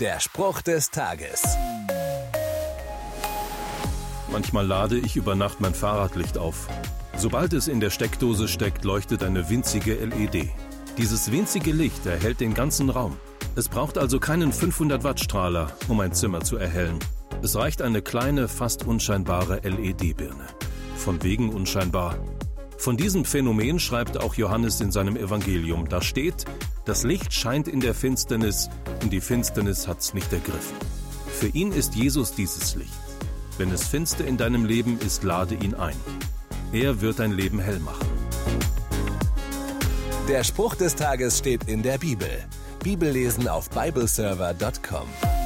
Der Spruch des Tages. Manchmal lade ich über Nacht mein Fahrradlicht auf. Sobald es in der Steckdose steckt, leuchtet eine winzige LED. Dieses winzige Licht erhält den ganzen Raum. Es braucht also keinen 500 Watt Strahler, um ein Zimmer zu erhellen. Es reicht eine kleine, fast unscheinbare LED-Birne. Von wegen unscheinbar. Von diesem Phänomen schreibt auch Johannes in seinem Evangelium. Da steht, das Licht scheint in der Finsternis und die Finsternis hat's nicht ergriffen. Für ihn ist Jesus dieses Licht. Wenn es finster in deinem Leben ist, lade ihn ein. Er wird dein Leben hell machen. Der Spruch des Tages steht in der Bibel. Bibellesen auf bibleserver.com.